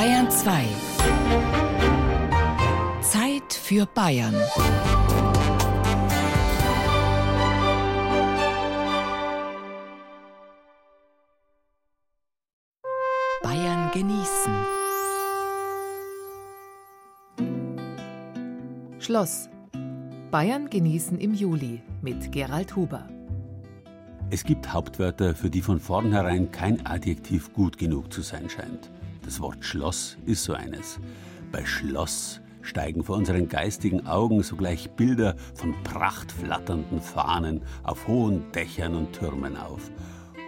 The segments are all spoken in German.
Bayern 2. Zeit für Bayern. Bayern genießen. Schloss. Bayern genießen im Juli mit Gerald Huber. Es gibt Hauptwörter, für die von vornherein kein Adjektiv gut genug zu sein scheint. Das Wort Schloss ist so eines. Bei Schloss steigen vor unseren geistigen Augen sogleich Bilder von prachtflatternden Fahnen auf hohen Dächern und Türmen auf.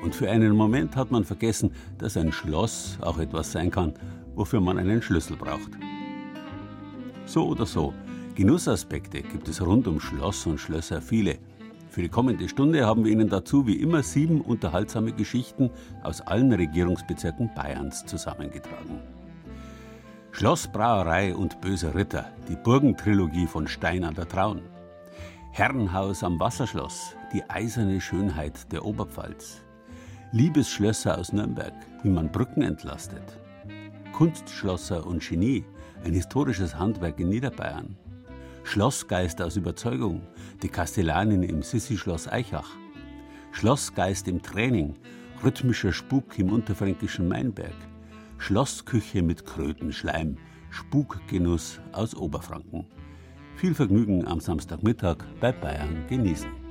Und für einen Moment hat man vergessen, dass ein Schloss auch etwas sein kann, wofür man einen Schlüssel braucht. So oder so, Genussaspekte gibt es rund um Schloss und Schlösser viele. Für die kommende Stunde haben wir Ihnen dazu wie immer sieben unterhaltsame Geschichten aus allen Regierungsbezirken Bayerns zusammengetragen. Schloss, Brauerei und Böser Ritter, die Burgentrilogie von Stein an der Traun. Herrenhaus am Wasserschloss, die eiserne Schönheit der Oberpfalz. Liebesschlösser aus Nürnberg, wie man Brücken entlastet. Kunstschlosser und Genie, ein historisches Handwerk in Niederbayern. Schlossgeist aus Überzeugung, die Kastellanin im Sissi-Schloss Eichach. Schlossgeist im Training, rhythmischer Spuk im unterfränkischen Mainberg. Schlossküche mit Krötenschleim, Spukgenuss aus Oberfranken. Viel Vergnügen am Samstagmittag bei Bayern genießen.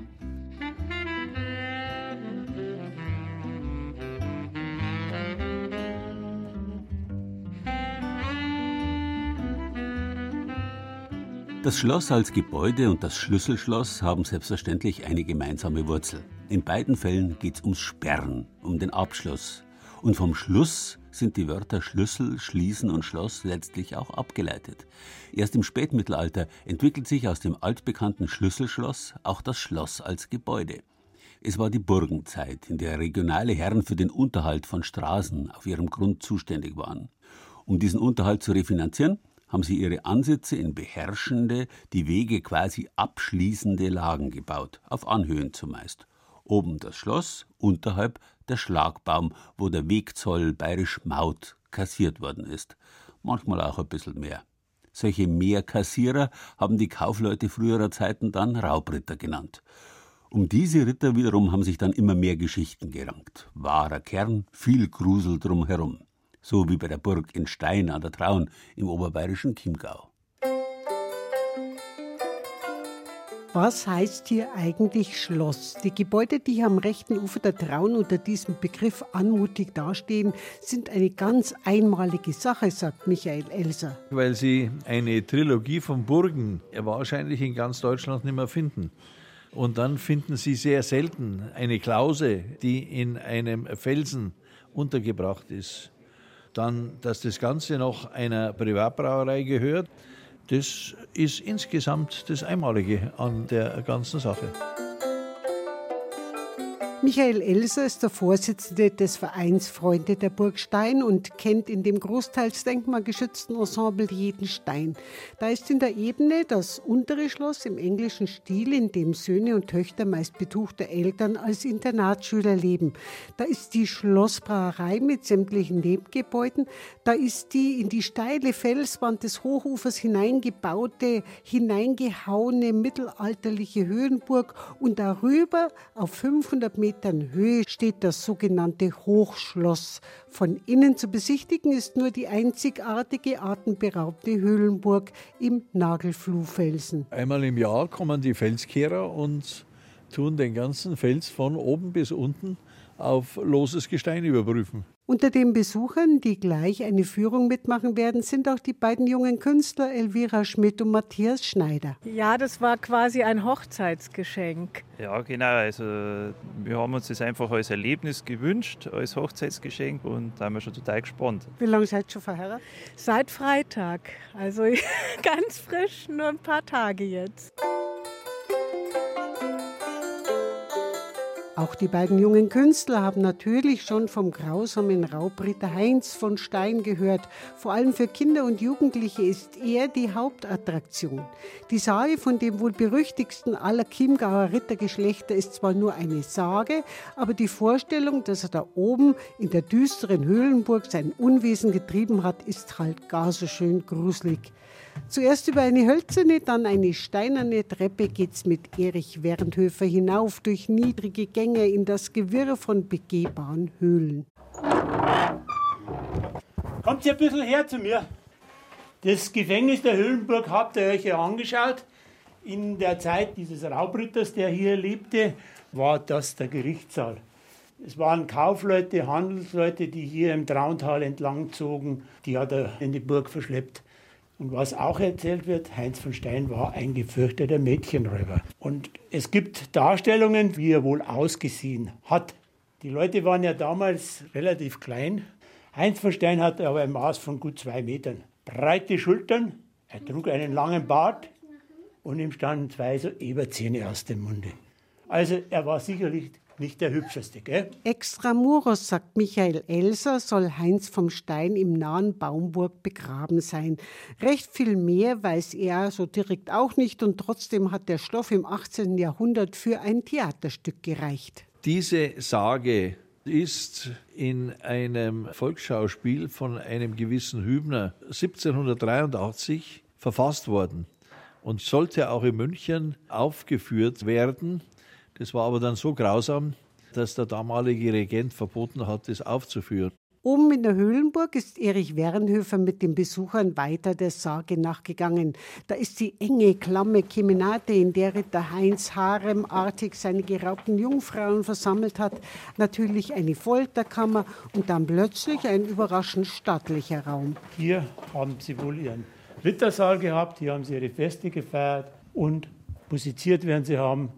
Das Schloss als Gebäude und das Schlüsselschloss haben selbstverständlich eine gemeinsame Wurzel. In beiden Fällen geht es ums Sperren, um den Abschluss. Und vom Schluss sind die Wörter Schlüssel, Schließen und Schloss letztlich auch abgeleitet. Erst im Spätmittelalter entwickelt sich aus dem altbekannten Schlüsselschloss auch das Schloss als Gebäude. Es war die Burgenzeit, in der regionale Herren für den Unterhalt von Straßen auf ihrem Grund zuständig waren. Um diesen Unterhalt zu refinanzieren, haben sie ihre Ansätze in beherrschende, die Wege quasi abschließende Lagen gebaut, auf Anhöhen zumeist. Oben das Schloss, unterhalb der Schlagbaum, wo der Wegzoll bayerisch Maut kassiert worden ist. Manchmal auch ein bisschen mehr. Solche Mehrkassierer haben die Kaufleute früherer Zeiten dann Raubritter genannt. Um diese Ritter wiederum haben sich dann immer mehr Geschichten gerankt. Wahrer Kern, viel Grusel drumherum so wie bei der Burg in Stein an der Traun im oberbayerischen Chiemgau. Was heißt hier eigentlich Schloss? Die Gebäude, die hier am rechten Ufer der Traun unter diesem Begriff anmutig dastehen, sind eine ganz einmalige Sache, sagt Michael Elser. Weil sie eine Trilogie von Burgen wahrscheinlich in ganz Deutschland nicht mehr finden. Und dann finden sie sehr selten eine Klause, die in einem Felsen untergebracht ist. Dann, dass das Ganze noch einer Privatbrauerei gehört, das ist insgesamt das Einmalige an der ganzen Sache. Michael Elser ist der Vorsitzende des Vereins Freunde der Burg Stein und kennt in dem großteils denkmalgeschützten Ensemble jeden Stein. Da ist in der Ebene das untere Schloss im englischen Stil, in dem Söhne und Töchter meist betuchter Eltern als Internatsschüler leben. Da ist die Schlossbrauerei mit sämtlichen Nebengebäuden. Da ist die in die steile Felswand des Hochufers hineingebaute, hineingehauene mittelalterliche Höhenburg und darüber auf 500 Meter Metern Höhe steht das sogenannte Hochschloss. Von innen zu besichtigen ist nur die einzigartige atemberaubte Höhlenburg im Nagelfluhfelsen. Einmal im Jahr kommen die Felskehrer und tun den ganzen Fels von oben bis unten auf loses Gestein überprüfen. Unter den Besuchern, die gleich eine Führung mitmachen werden, sind auch die beiden jungen Künstler Elvira Schmidt und Matthias Schneider. Ja, das war quasi ein Hochzeitsgeschenk. Ja, genau. Also wir haben uns das einfach als Erlebnis gewünscht, als Hochzeitsgeschenk und da sind wir schon total gespannt. Wie lange seid ihr schon verheiratet? Seit Freitag. Also ganz frisch, nur ein paar Tage jetzt. Auch die beiden jungen Künstler haben natürlich schon vom grausamen Raubritter Heinz von Stein gehört. Vor allem für Kinder und Jugendliche ist er die Hauptattraktion. Die Sage von dem wohl berüchtigsten aller Chiemgauer Rittergeschlechter ist zwar nur eine Sage, aber die Vorstellung, dass er da oben in der düsteren Höhlenburg sein Unwesen getrieben hat, ist halt gar so schön gruselig. Zuerst über eine hölzerne, dann eine steinerne Treppe geht's mit Erich Wernhöfer hinauf durch niedrige Gänge in das Gewirr von begehbaren Höhlen. Kommt ihr ein bisschen her zu mir. Das Gefängnis der Höhlenburg habt ihr euch ja angeschaut. In der Zeit dieses Raubritters, der hier lebte, war das der Gerichtssaal. Es waren Kaufleute, Handelsleute, die hier im Trauntal entlang zogen. Die hat er in die Burg verschleppt. Und was auch erzählt wird, Heinz von Stein war ein gefürchteter Mädchenräuber. Und es gibt Darstellungen, wie er wohl ausgesehen hat. Die Leute waren ja damals relativ klein. Heinz von Stein hatte aber ein Maß von gut zwei Metern. Breite Schultern, er trug einen langen Bart und ihm standen zwei so Eberzähne aus dem Munde. Also er war sicherlich nicht der hübscheste, gell? Extramuros, sagt Michael Elser, soll Heinz vom Stein im nahen Baumburg begraben sein. Recht viel mehr weiß er so direkt auch nicht und trotzdem hat der Stoff im 18. Jahrhundert für ein Theaterstück gereicht. Diese Sage ist in einem Volksschauspiel von einem gewissen Hübner 1783 verfasst worden und sollte auch in München aufgeführt werden. Das war aber dann so grausam, dass der damalige Regent verboten hat, das aufzuführen. Oben in der Höhlenburg ist Erich Wernhöfer mit den Besuchern weiter der Sage nachgegangen. Da ist die enge, klamme Kemenate, in der Ritter Heinz haremartig seine geraubten Jungfrauen versammelt hat. Natürlich eine Folterkammer und dann plötzlich ein überraschend stattlicher Raum. Hier haben sie wohl ihren Rittersaal gehabt, hier haben sie ihre Feste gefeiert und musiziert werden sie haben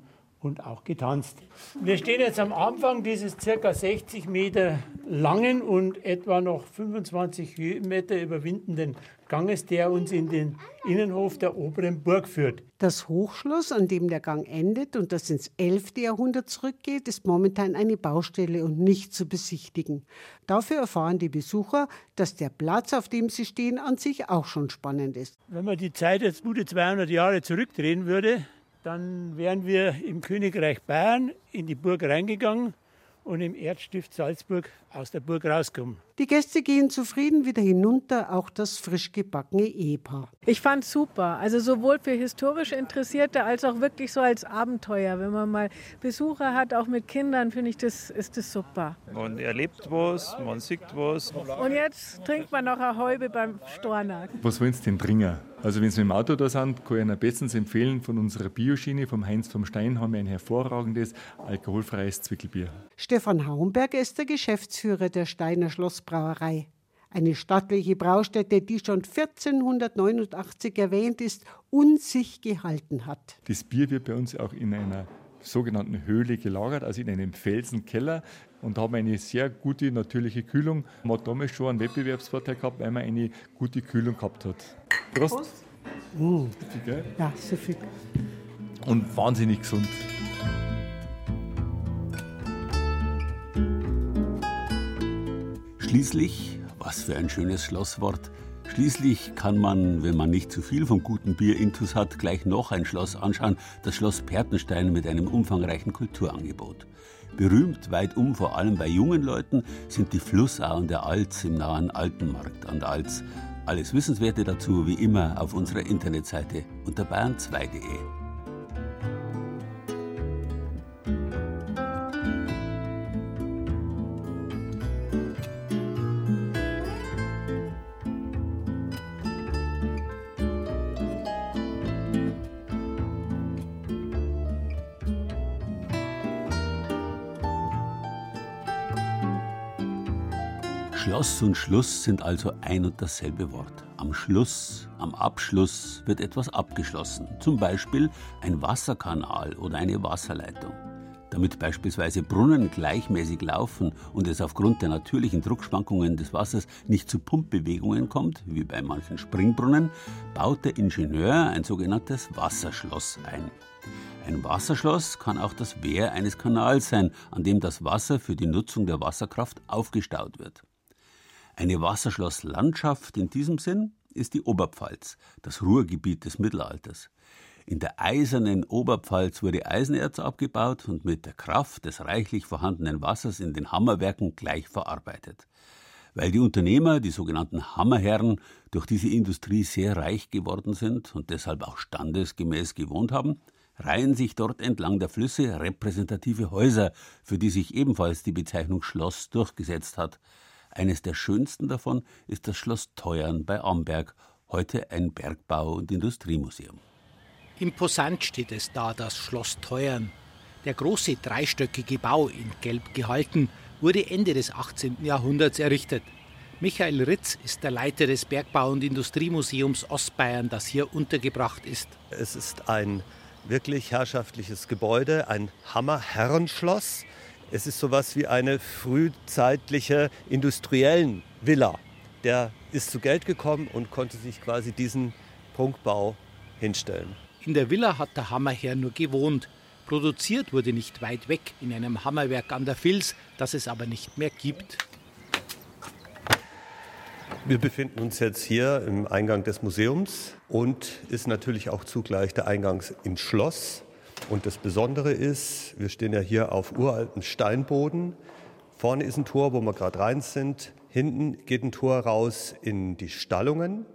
und auch getanzt. Wir stehen jetzt am Anfang dieses circa 60 Meter langen und etwa noch 25 Meter überwindenden Ganges, der uns in den Innenhof der oberen Burg führt. Das Hochschloss, an dem der Gang endet und das ins 11. Jahrhundert zurückgeht, ist momentan eine Baustelle und nicht zu besichtigen. Dafür erfahren die Besucher, dass der Platz, auf dem sie stehen, an sich auch schon spannend ist. Wenn man die Zeit jetzt gute 200 Jahre zurückdrehen würde, dann wären wir im Königreich Bayern in die Burg reingegangen und im Erzstift Salzburg aus der Burg rauskommen. Die Gäste gehen zufrieden wieder hinunter, auch das frisch gebackene Ehepaar. Ich fand super. Also sowohl für historisch Interessierte als auch wirklich so als Abenteuer. Wenn man mal Besucher hat, auch mit Kindern, finde ich, das ist das super. Man erlebt was, man sieht was. Und jetzt trinkt man noch eine Häube beim Stornack. Was wollen Sie denn trinken? Also wenn Sie mit dem Auto da sind, kann ich Ihnen bestens empfehlen, von unserer Bioschiene vom Heinz vom Stein haben wir ein hervorragendes alkoholfreies Zwickelbier. Stefan Haumberg ist der Geschäftsführer der Steiner Schlossbrauerei. Eine stattliche Braustätte, die schon 1489 erwähnt ist und sich gehalten hat. Das Bier wird bei uns auch in einer sogenannten Höhle gelagert, also in einem Felsenkeller und haben eine sehr gute natürliche Kühlung. Man hat damals schon einen Wettbewerbsvorteil gehabt, weil man eine gute Kühlung gehabt hat. Prost! Prost. Uh, ja, so viel. Und wahnsinnig gesund. Schließlich, was für ein schönes Schlosswort, schließlich kann man, wenn man nicht zu viel vom guten Bier intus hat, gleich noch ein Schloss anschauen, das Schloss Pertenstein mit einem umfangreichen Kulturangebot. Berühmt weit um, vor allem bei jungen Leuten, sind die Flussauen der Alz im nahen Altenmarkt an der Alz. Alles Wissenswerte dazu wie immer auf unserer Internetseite unter bayern2.de. Schloss und Schluss sind also ein und dasselbe Wort. Am Schluss, am Abschluss wird etwas abgeschlossen, zum Beispiel ein Wasserkanal oder eine Wasserleitung. Damit beispielsweise Brunnen gleichmäßig laufen und es aufgrund der natürlichen Druckschwankungen des Wassers nicht zu Pumpbewegungen kommt, wie bei manchen Springbrunnen, baut der Ingenieur ein sogenanntes Wasserschloss ein. Ein Wasserschloss kann auch das Wehr eines Kanals sein, an dem das Wasser für die Nutzung der Wasserkraft aufgestaut wird. Eine Wasserschlosslandschaft in diesem Sinn ist die Oberpfalz, das Ruhrgebiet des Mittelalters. In der eisernen Oberpfalz wurde Eisenerz abgebaut und mit der Kraft des reichlich vorhandenen Wassers in den Hammerwerken gleich verarbeitet. Weil die Unternehmer, die sogenannten Hammerherren, durch diese Industrie sehr reich geworden sind und deshalb auch standesgemäß gewohnt haben, reihen sich dort entlang der Flüsse repräsentative Häuser, für die sich ebenfalls die Bezeichnung Schloss durchgesetzt hat. Eines der schönsten davon ist das Schloss Teuern bei Amberg, heute ein Bergbau- und Industriemuseum. Imposant steht es da, das Schloss Teuern. Der große dreistöckige Bau, in Gelb gehalten, wurde Ende des 18. Jahrhunderts errichtet. Michael Ritz ist der Leiter des Bergbau- und Industriemuseums Ostbayern, das hier untergebracht ist. Es ist ein wirklich herrschaftliches Gebäude, ein Hammerherrenschloss. Es ist sowas wie eine frühzeitliche industriellen Villa. Der ist zu Geld gekommen und konnte sich quasi diesen Prunkbau hinstellen. In der Villa hat der Hammerherr nur gewohnt. Produziert wurde nicht weit weg in einem Hammerwerk an der Vils, das es aber nicht mehr gibt. Wir befinden uns jetzt hier im Eingang des Museums und ist natürlich auch zugleich der Eingang ins Schloss. Und das Besondere ist, wir stehen ja hier auf uraltem Steinboden. Vorne ist ein Tor, wo wir gerade rein sind. Hinten geht ein Tor raus in die Stallungen.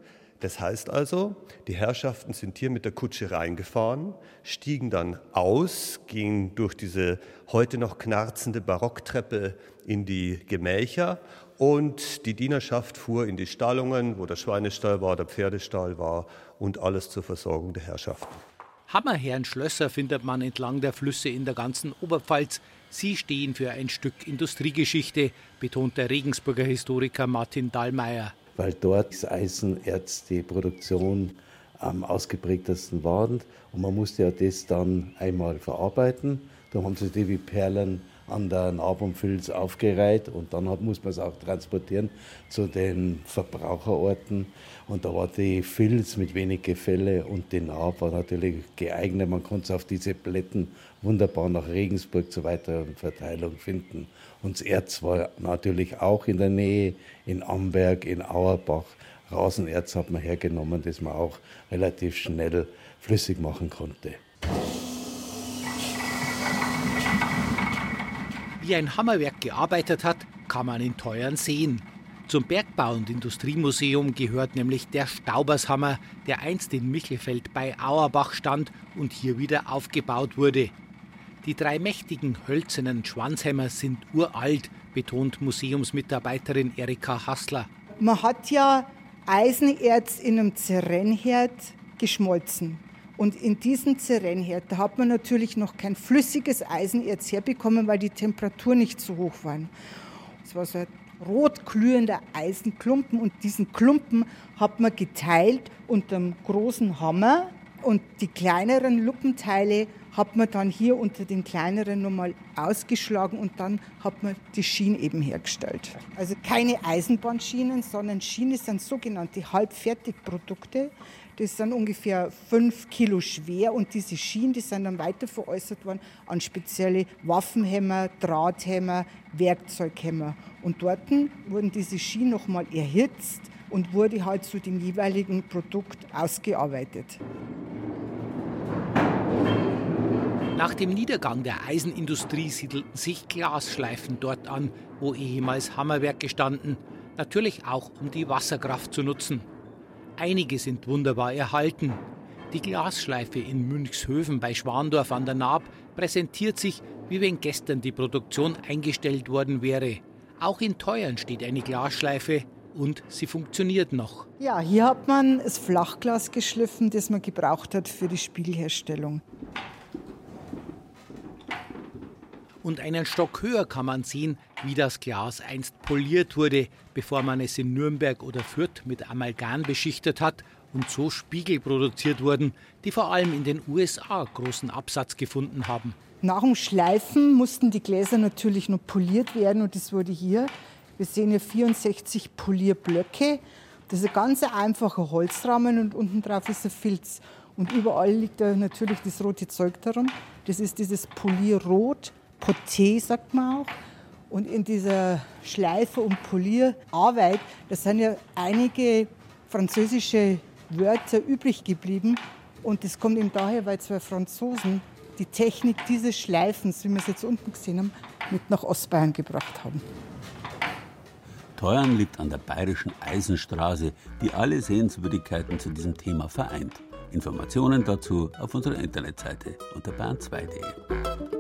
Das heißt also, die Herrschaften sind hier mit der Kutsche reingefahren, stiegen dann aus, gingen durch diese heute noch knarzende Barocktreppe in die Gemächer und die Dienerschaft fuhr in die Stallungen, wo der Schweinestall war, der Pferdestall war und alles zur Versorgung der Herrschaften. Hammerherrenschlösser findet man entlang der Flüsse in der ganzen Oberpfalz. Sie stehen für ein Stück Industriegeschichte, betont der Regensburger Historiker Martin Dallmayr weil dort das Eisenerz die Produktion am ausgeprägtesten war. Und man musste ja das dann einmal verarbeiten. Da haben sie die wie Perlen an der Narbumfilz aufgereiht und dann hat, muss man es auch transportieren zu den Verbraucherorten. Und da war die Filz mit wenig Gefälle und die Narb war natürlich geeignet. Man konnte es auf diese Plätten wunderbar nach Regensburg zur weiteren Verteilung finden. Und das Erz war natürlich auch in der Nähe, in Amberg, in Auerbach. Rasenerz hat man hergenommen, das man auch relativ schnell flüssig machen konnte. Wie ein Hammerwerk gearbeitet hat, kann man in Teuern sehen. Zum Bergbau- und Industriemuseum gehört nämlich der Staubershammer, der einst in Michelfeld bei Auerbach stand und hier wieder aufgebaut wurde. Die drei mächtigen hölzernen Schwanzhämmer sind uralt, betont Museumsmitarbeiterin Erika Hassler. Man hat ja Eisenerz in einem Zerrennherd geschmolzen. Und in diesem Zerrennherd, da hat man natürlich noch kein flüssiges Eisenerz herbekommen, weil die Temperatur nicht so hoch war. Es war so ein rot glühender Eisenklumpen und diesen Klumpen hat man geteilt unter einem großen Hammer und die kleineren Luppenteile hat man dann hier unter den kleineren nochmal ausgeschlagen und dann hat man die Schienen eben hergestellt. Also keine Eisenbahnschienen, sondern Schienen sind sogenannte Halbfertigprodukte. Das sind ungefähr fünf Kilo schwer und diese Schienen, die sind dann weiter veräußert worden an spezielle Waffenhämmer, Drahthämmer, Werkzeughämmer. Und dort wurden diese Schienen nochmal erhitzt und wurde halt zu dem jeweiligen Produkt ausgearbeitet. Nach dem Niedergang der Eisenindustrie siedelten sich Glasschleifen dort an, wo ehemals Hammerwerke standen, natürlich auch um die Wasserkraft zu nutzen. Einige sind wunderbar erhalten. Die Glasschleife in Münchshöfen bei Schwandorf an der Naab präsentiert sich, wie wenn gestern die Produktion eingestellt worden wäre. Auch in Teuern steht eine Glasschleife und sie funktioniert noch. Ja, hier hat man das Flachglas geschliffen, das man gebraucht hat für die Spiegelherstellung. Und einen Stock höher kann man sehen, wie das Glas einst poliert wurde, bevor man es in Nürnberg oder Fürth mit Amalgam beschichtet hat und so Spiegel produziert wurden, die vor allem in den USA großen Absatz gefunden haben. Nach dem Schleifen mussten die Gläser natürlich noch poliert werden und das wurde hier. Wir sehen hier 64 Polierblöcke. Das ist ein ganz einfacher Holzrahmen und unten drauf ist ein Filz. Und überall liegt da natürlich das rote Zeug darum. Das ist dieses Polierrot, Poté sagt man auch. Und in dieser Schleife- und Polierarbeit, da sind ja einige französische Wörter übrig geblieben. Und das kommt eben daher, weil zwei Franzosen die Technik dieses Schleifens, wie wir es jetzt unten gesehen haben, mit nach Ostbayern gebracht haben. Teuern liegt an der bayerischen Eisenstraße, die alle Sehenswürdigkeiten zu diesem Thema vereint. Informationen dazu auf unserer Internetseite unter bayern2.de.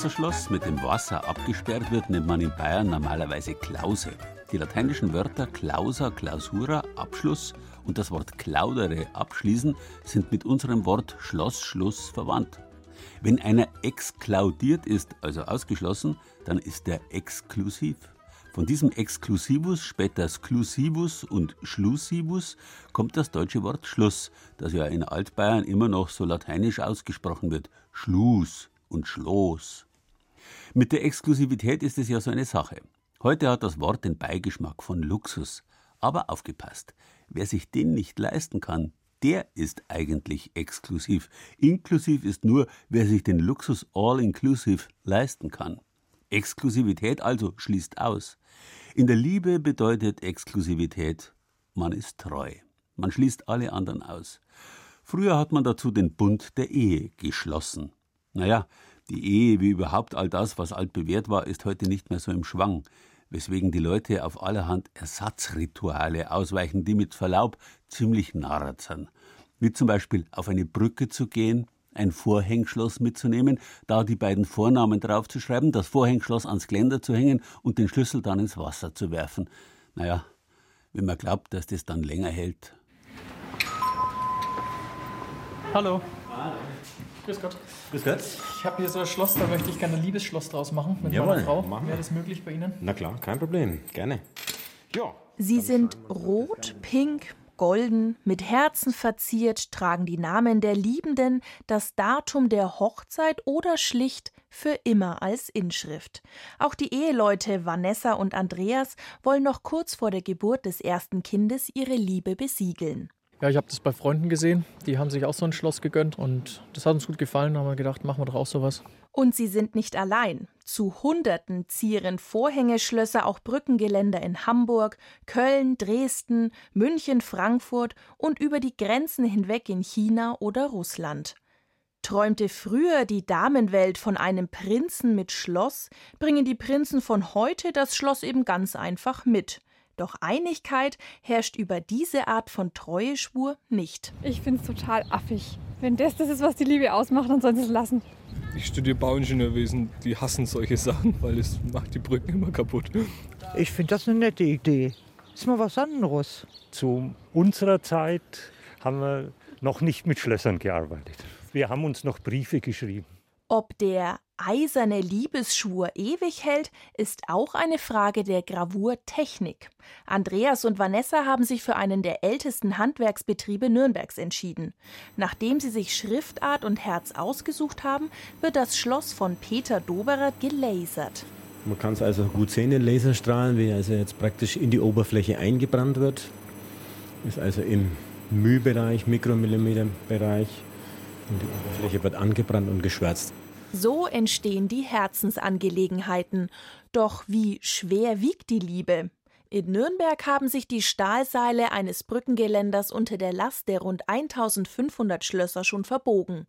Wasserschloss, mit dem Wasser abgesperrt wird, nennt man in Bayern normalerweise Klause. Die lateinischen Wörter clausa, clausura, Abschluss und das Wort claudere, abschließen, sind mit unserem Wort Schloss, Schluss verwandt. Wenn einer exklaudiert ist, also ausgeschlossen, dann ist er exklusiv. Von diesem Exklusivus, später Sklusivus und Schlusivus kommt das deutsche Wort Schluss, das ja in Altbayern immer noch so lateinisch ausgesprochen wird. Schlus und Schloss. Mit der Exklusivität ist es ja so eine Sache. Heute hat das Wort den Beigeschmack von Luxus. Aber aufgepasst, wer sich den nicht leisten kann, der ist eigentlich exklusiv. Inklusiv ist nur, wer sich den Luxus All-Inclusive leisten kann. Exklusivität also schließt aus. In der Liebe bedeutet Exklusivität, man ist treu. Man schließt alle anderen aus. Früher hat man dazu den Bund der Ehe geschlossen. Naja, die Ehe wie überhaupt all das, was altbewährt war, ist heute nicht mehr so im Schwang, weswegen die Leute auf allerhand Ersatzrituale ausweichen, die mit Verlaub ziemlich sind. Wie zum Beispiel auf eine Brücke zu gehen, ein Vorhängschloss mitzunehmen, da die beiden Vornamen draufzuschreiben, das Vorhängschloss ans Geländer zu hängen und den Schlüssel dann ins Wasser zu werfen. Naja, wenn man glaubt, dass das dann länger hält. Hallo. Hallo. Grüß Gott. Grüß Gott. Ich habe hier so ein Schloss, da möchte ich gerne ein Liebesschloss draus machen mit Jawohl, meiner Frau. machen wir. Wäre das möglich bei Ihnen? Na klar, kein Problem. Gerne. Ja. Sie sind rot, pink, golden, mit Herzen verziert, tragen die Namen der Liebenden, das Datum der Hochzeit oder schlicht für immer als Inschrift. Auch die Eheleute Vanessa und Andreas wollen noch kurz vor der Geburt des ersten Kindes ihre Liebe besiegeln. Ja, ich habe das bei Freunden gesehen. Die haben sich auch so ein Schloss gegönnt und das hat uns gut gefallen. Da haben wir gedacht, machen wir doch auch sowas. Und sie sind nicht allein. Zu Hunderten zieren Vorhängeschlösser auch Brückengeländer in Hamburg, Köln, Dresden, München, Frankfurt und über die Grenzen hinweg in China oder Russland. Träumte früher die Damenwelt von einem Prinzen mit Schloss, bringen die Prinzen von heute das Schloss eben ganz einfach mit. Doch Einigkeit herrscht über diese Art von Treueschwur nicht. Ich finde es total affig. Wenn das das ist, was die Liebe ausmacht, dann sollen sie es lassen. Ich studiere Bauingenieurwesen, die hassen solche Sachen, weil es macht die Brücken immer kaputt. Ich finde das eine nette Idee. Ist mal was anderes. Zu unserer Zeit haben wir noch nicht mit Schlössern gearbeitet. Wir haben uns noch Briefe geschrieben. Ob der eiserne Liebesschwur ewig hält, ist auch eine Frage der Gravurtechnik. Andreas und Vanessa haben sich für einen der ältesten Handwerksbetriebe Nürnbergs entschieden. Nachdem sie sich Schriftart und Herz ausgesucht haben, wird das Schloss von Peter Doberer gelasert. Man kann es also gut sehen, den Laserstrahlen, wie also jetzt praktisch in die Oberfläche eingebrannt wird. ist also im μ-Bereich, Mikromillimeter-Bereich und die Oberfläche wird angebrannt und geschwärzt. So entstehen die Herzensangelegenheiten. Doch wie schwer wiegt die Liebe? In Nürnberg haben sich die Stahlseile eines Brückengeländers unter der Last der rund 1500 Schlösser schon verbogen.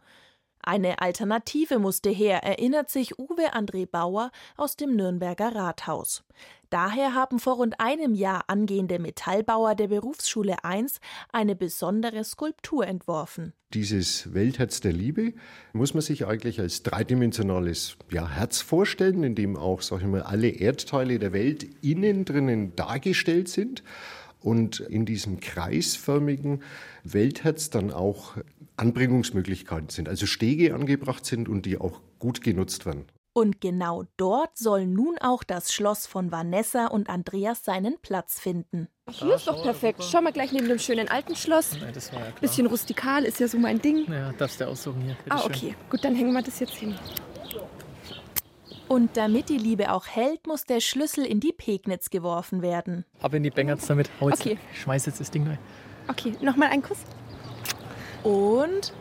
Eine Alternative musste her, erinnert sich Uwe André Bauer aus dem Nürnberger Rathaus. Daher haben vor rund einem Jahr angehende Metallbauer der Berufsschule 1 eine besondere Skulptur entworfen. Dieses Weltherz der Liebe muss man sich eigentlich als dreidimensionales ja, Herz vorstellen, in dem auch sag ich mal, alle Erdteile der Welt innen drinnen dargestellt sind und in diesem kreisförmigen Weltherz dann auch Anbringungsmöglichkeiten sind, also Stege angebracht sind und die auch gut genutzt werden. Und genau dort soll nun auch das Schloss von Vanessa und Andreas seinen Platz finden. Hier ist doch perfekt. Schau mal gleich neben dem schönen alten Schloss. Nein, das war ja klar. Bisschen rustikal ist ja so mein Ding. Ja, darfst du aussuchen hier. Ah, okay. Gut, dann hängen wir das jetzt hin. Und damit die Liebe auch hält, muss der Schlüssel in die Pegnitz geworfen werden. Ab in die Bengerts damit. Hau jetzt, Okay. Ich schmeiß jetzt das Ding rein. Okay, nochmal einen Kuss. Und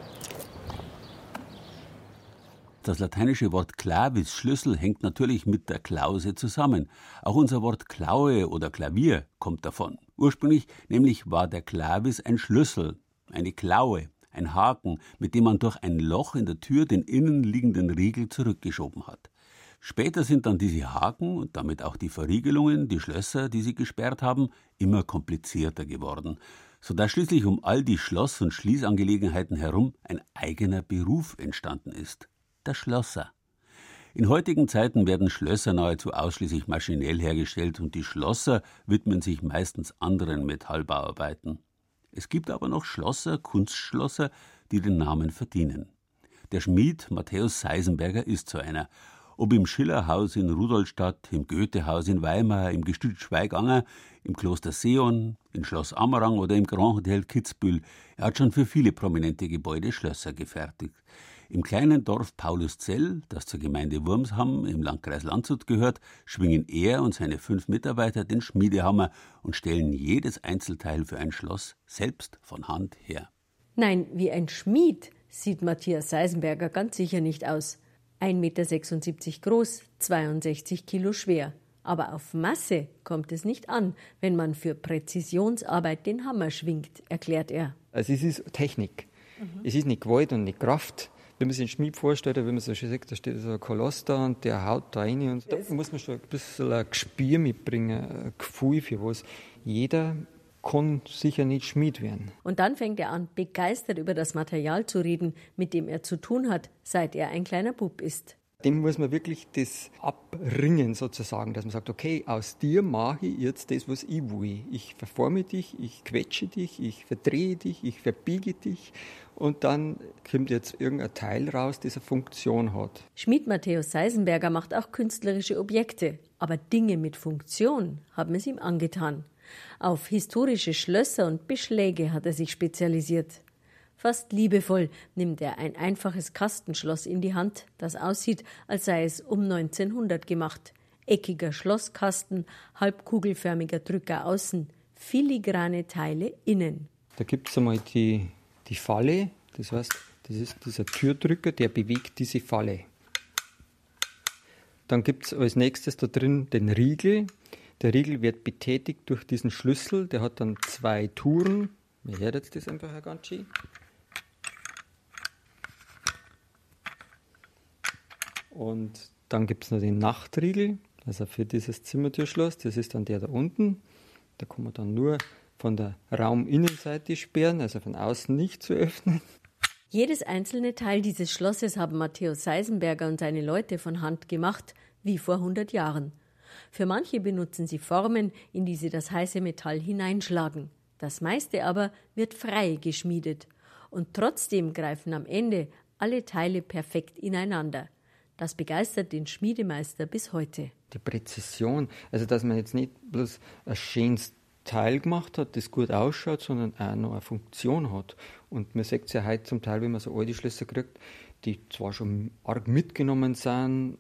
Das lateinische Wort clavis, Schlüssel, hängt natürlich mit der Klause zusammen. Auch unser Wort Klaue oder Klavier kommt davon. Ursprünglich nämlich war der clavis ein Schlüssel, eine Klaue, ein Haken, mit dem man durch ein Loch in der Tür den innen liegenden Riegel zurückgeschoben hat. Später sind dann diese Haken und damit auch die Verriegelungen, die Schlösser, die sie gesperrt haben, immer komplizierter geworden, sodass schließlich um all die Schloss- und Schließangelegenheiten herum ein eigener Beruf entstanden ist der Schlosser. In heutigen Zeiten werden Schlösser nahezu ausschließlich maschinell hergestellt und die Schlosser widmen sich meistens anderen Metallbauarbeiten. Es gibt aber noch Schlosser, Kunstschlosser, die den Namen verdienen. Der Schmied Matthäus Seisenberger ist so einer. Ob im Schillerhaus in Rudolstadt, im Goethehaus in Weimar, im Gestüt Schweiganger, im Kloster Seon, in Schloss Ammerang oder im Grand Hotel Kitzbühel, er hat schon für viele prominente Gebäude Schlösser gefertigt. Im kleinen Dorf Pauluszell, das zur Gemeinde Wurmsham im Landkreis Landshut gehört, schwingen er und seine fünf Mitarbeiter den Schmiedehammer und stellen jedes Einzelteil für ein Schloss selbst von Hand her. Nein, wie ein Schmied sieht Matthias Seisenberger ganz sicher nicht aus. 1,76 Meter groß, 62 Kilo schwer. Aber auf Masse kommt es nicht an, wenn man für Präzisionsarbeit den Hammer schwingt, erklärt er. Also es ist Technik. Es ist nicht Gewalt und nicht Kraft. Wenn man sich einen Schmied vorstellt, wenn man so schön sieht, da steht so ein Koloss da und der haut da rein. Und da muss man schon ein bisschen ein Gespür mitbringen, ein Gefühl für was. Jeder kann sicher nicht Schmied werden. Und dann fängt er an, begeistert über das Material zu reden, mit dem er zu tun hat, seit er ein kleiner Bub ist. Dem muss man wirklich das abringen sozusagen, dass man sagt, okay, aus dir mache ich jetzt das, was ich will. Ich verforme dich, ich quetsche dich, ich verdrehe dich, ich verbiege dich und dann kommt jetzt irgendein Teil raus, das eine Funktion hat. Schmied Matthäus Seisenberger macht auch künstlerische Objekte, aber Dinge mit Funktion haben es ihm angetan. Auf historische Schlösser und Beschläge hat er sich spezialisiert. Fast liebevoll nimmt er ein einfaches Kastenschloss in die Hand, das aussieht, als sei es um 1900 gemacht. Eckiger Schlosskasten, halbkugelförmiger Drücker außen, filigrane Teile innen. Da gibt es einmal die, die Falle, das heißt, das ist dieser Türdrücker, der bewegt diese Falle. Dann gibt es als nächstes da drin den Riegel. Der Riegel wird betätigt durch diesen Schlüssel, der hat dann zwei Touren. Wir hören jetzt das einfach ganz schön. Und dann gibt es noch den Nachtriegel, also für dieses Zimmertürschloss. Das ist dann der da unten. Da kann man dann nur von der Rauminnenseite sperren, also von außen nicht zu öffnen. Jedes einzelne Teil dieses Schlosses haben Matthäus Seisenberger und seine Leute von Hand gemacht, wie vor 100 Jahren. Für manche benutzen sie Formen, in die sie das heiße Metall hineinschlagen. Das meiste aber wird frei geschmiedet. Und trotzdem greifen am Ende alle Teile perfekt ineinander. Das begeistert den Schmiedemeister bis heute. Die Präzision, also dass man jetzt nicht bloß ein schönes Teil gemacht hat, das gut ausschaut, sondern auch noch eine Funktion hat. Und man sieht es ja heute zum Teil, wenn man so alte Schlösser kriegt, die zwar schon arg mitgenommen sind,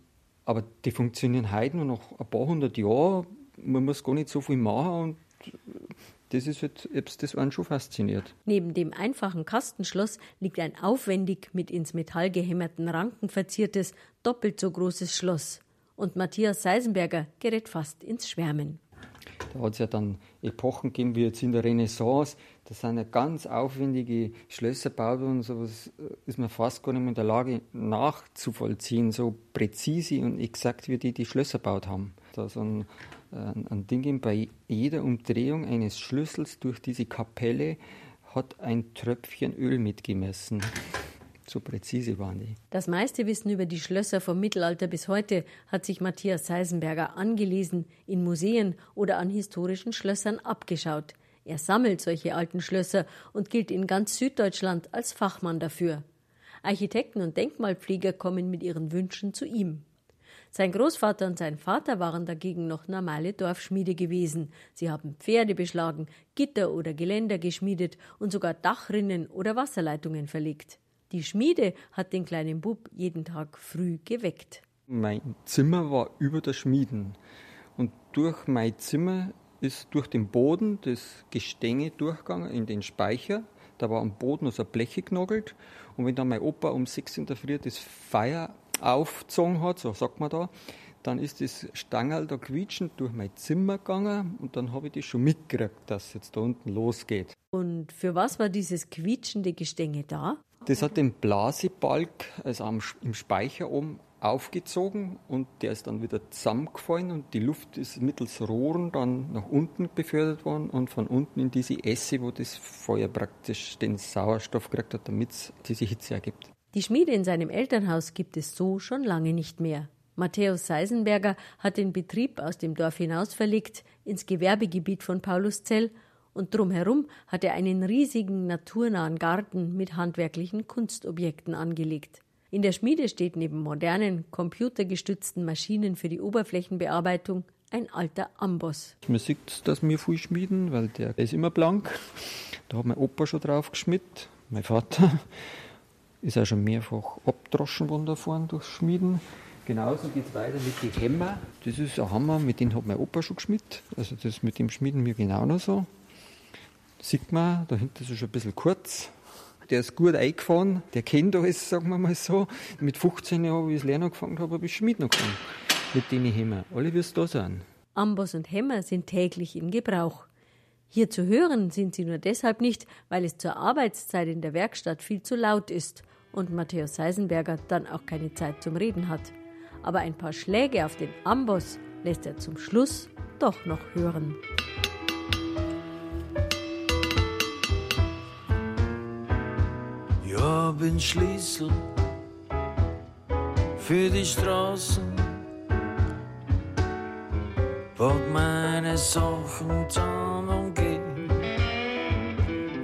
aber die funktionieren heute nur noch ein paar hundert Jahre. Man muss gar nicht so viel machen und das ist halt, das einen schon fasziniert. Neben dem einfachen Kastenschloss liegt ein aufwendig mit ins Metall gehämmerten Ranken verziertes, doppelt so großes Schloss. Und Matthias Seisenberger gerät fast ins Schwärmen. Da hat es ja dann Epochen gegeben, wie jetzt in der Renaissance. Da sind ja ganz aufwendige Schlösser gebaut worden. Sowas äh, ist man fast gar nicht mehr in der Lage nachzuvollziehen, so präzise und exakt, wie die die Schlösser gebaut haben. Da so ein, ein, ein Ding bei jeder Umdrehung eines Schlüssels durch diese Kapelle hat ein Tröpfchen Öl mitgemessen. So präzise waren die. Das meiste Wissen über die Schlösser vom Mittelalter bis heute hat sich Matthias Seisenberger angelesen, in Museen oder an historischen Schlössern abgeschaut. Er sammelt solche alten Schlösser und gilt in ganz Süddeutschland als Fachmann dafür. Architekten und Denkmalpfleger kommen mit ihren Wünschen zu ihm. Sein Großvater und sein Vater waren dagegen noch normale Dorfschmiede gewesen. Sie haben Pferde beschlagen, Gitter oder Geländer geschmiedet und sogar Dachrinnen oder Wasserleitungen verlegt. Die Schmiede hat den kleinen Bub jeden Tag früh geweckt. Mein Zimmer war über der Schmieden. Und durch mein Zimmer ist durch den Boden das Gestänge durchgegangen in den Speicher. Da war am Boden so ein Blech geknogelt. Und wenn dann mein Opa um sechs in der Früh das Feuer aufgezogen hat, so sagt man da, dann ist das Stangerl da quietschend durch mein Zimmer gegangen und dann habe ich das schon mitgekriegt, dass es jetzt da unten losgeht. Und für was war dieses quietschende Gestänge da? Das hat den Blasebalg also am, im Speicher oben aufgezogen und der ist dann wieder zusammengefallen und die Luft ist mittels Rohren dann nach unten befördert worden und von unten in diese Esse, wo das Feuer praktisch den Sauerstoff gekriegt hat, damit es diese Hitze ergibt. Die Schmiede in seinem Elternhaus gibt es so schon lange nicht mehr. Matthäus Seisenberger hat den Betrieb aus dem Dorf hinaus verlegt ins Gewerbegebiet von Pauluszell und drumherum hat er einen riesigen naturnahen Garten mit handwerklichen Kunstobjekten angelegt. In der Schmiede steht neben modernen, computergestützten Maschinen für die Oberflächenbearbeitung ein alter Amboss. Man sieht, dass wir viel schmieden, weil der ist immer blank. Da hat mein Opa schon drauf geschmiert, mein Vater ist auch schon mehrfach abdroschen worden da vorne durchs Schmieden. Genauso geht es weiter mit den Hämmer. Das ist ein Hammer, mit dem hat mein Opa schon geschmiert. Also das mit dem schmieden wir genau noch so. Sieht man, da hinten ist er schon ein bisschen kurz. Der ist gut eingefahren, der kennt alles, sagen wir mal so. Mit 15 Jahren, wie ich das Lernen angefangen habe, habe ich Schmied noch gefangen. Mit denen Hämmer. Alle wirst da sein. Amboss und Hämmer sind täglich in Gebrauch. Hier zu hören sind sie nur deshalb nicht, weil es zur Arbeitszeit in der Werkstatt viel zu laut ist und Matthäus Seisenberger dann auch keine Zeit zum Reden hat aber ein paar Schläge auf den Amboss lässt er zum Schluss doch noch hören. Ja, bin Schlüssel für die Straßen, pack meine Sachen zusammen und geh.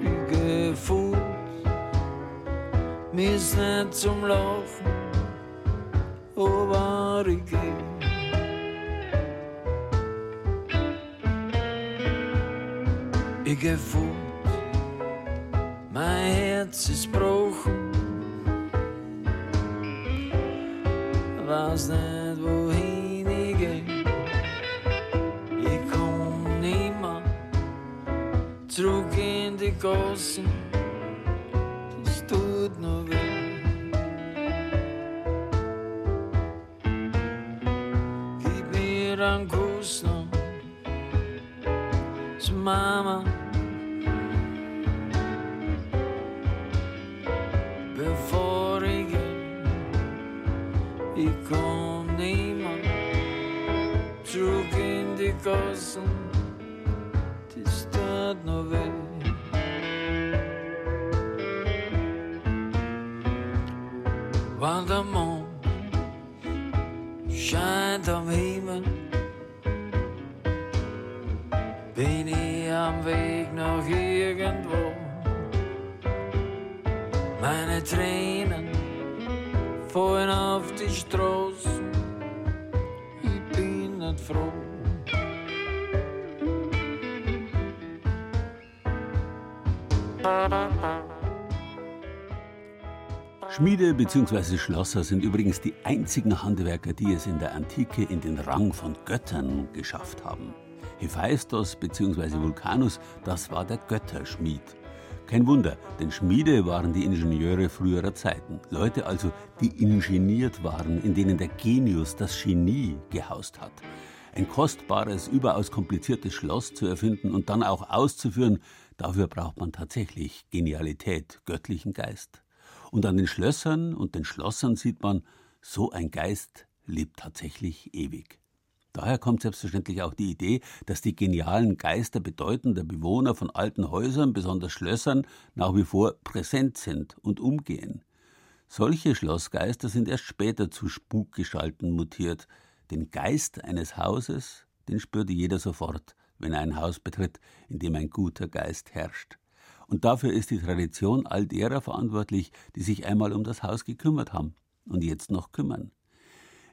Ich geh fort, mir ist nicht zum Laufen again. Ich geh fort, mein Herz ist brochen. Weiß nicht, wohin ich geh. Ich komm nimmer zurück in die Gassen. Das tut nur weh. an Kuss noch zu Mama. In die Gassen, das tut noch weh. Wann der Mond scheint am Himmel, bin ich am Weg nach irgendwo. Meine Tränen fallen auf die Straßen, Schmiede bzw. Schlosser sind übrigens die einzigen Handwerker, die es in der Antike in den Rang von Göttern geschafft haben. Hephaistos bzw. Vulcanus, das war der Götterschmied. Kein Wunder, denn Schmiede waren die Ingenieure früherer Zeiten. Leute also, die ingeniert waren, in denen der Genius, das Genie, gehaust hat. Ein kostbares, überaus kompliziertes Schloss zu erfinden und dann auch auszuführen, dafür braucht man tatsächlich Genialität, göttlichen Geist. Und an den Schlössern und den Schlossern sieht man, so ein Geist lebt tatsächlich ewig. Daher kommt selbstverständlich auch die Idee, dass die genialen Geister bedeutender Bewohner von alten Häusern, besonders Schlössern, nach wie vor präsent sind und umgehen. Solche Schlossgeister sind erst später zu Spukgestalten mutiert. Den Geist eines Hauses, den spürte jeder sofort, wenn er ein Haus betritt, in dem ein guter Geist herrscht. Und dafür ist die Tradition all derer verantwortlich, die sich einmal um das Haus gekümmert haben und jetzt noch kümmern.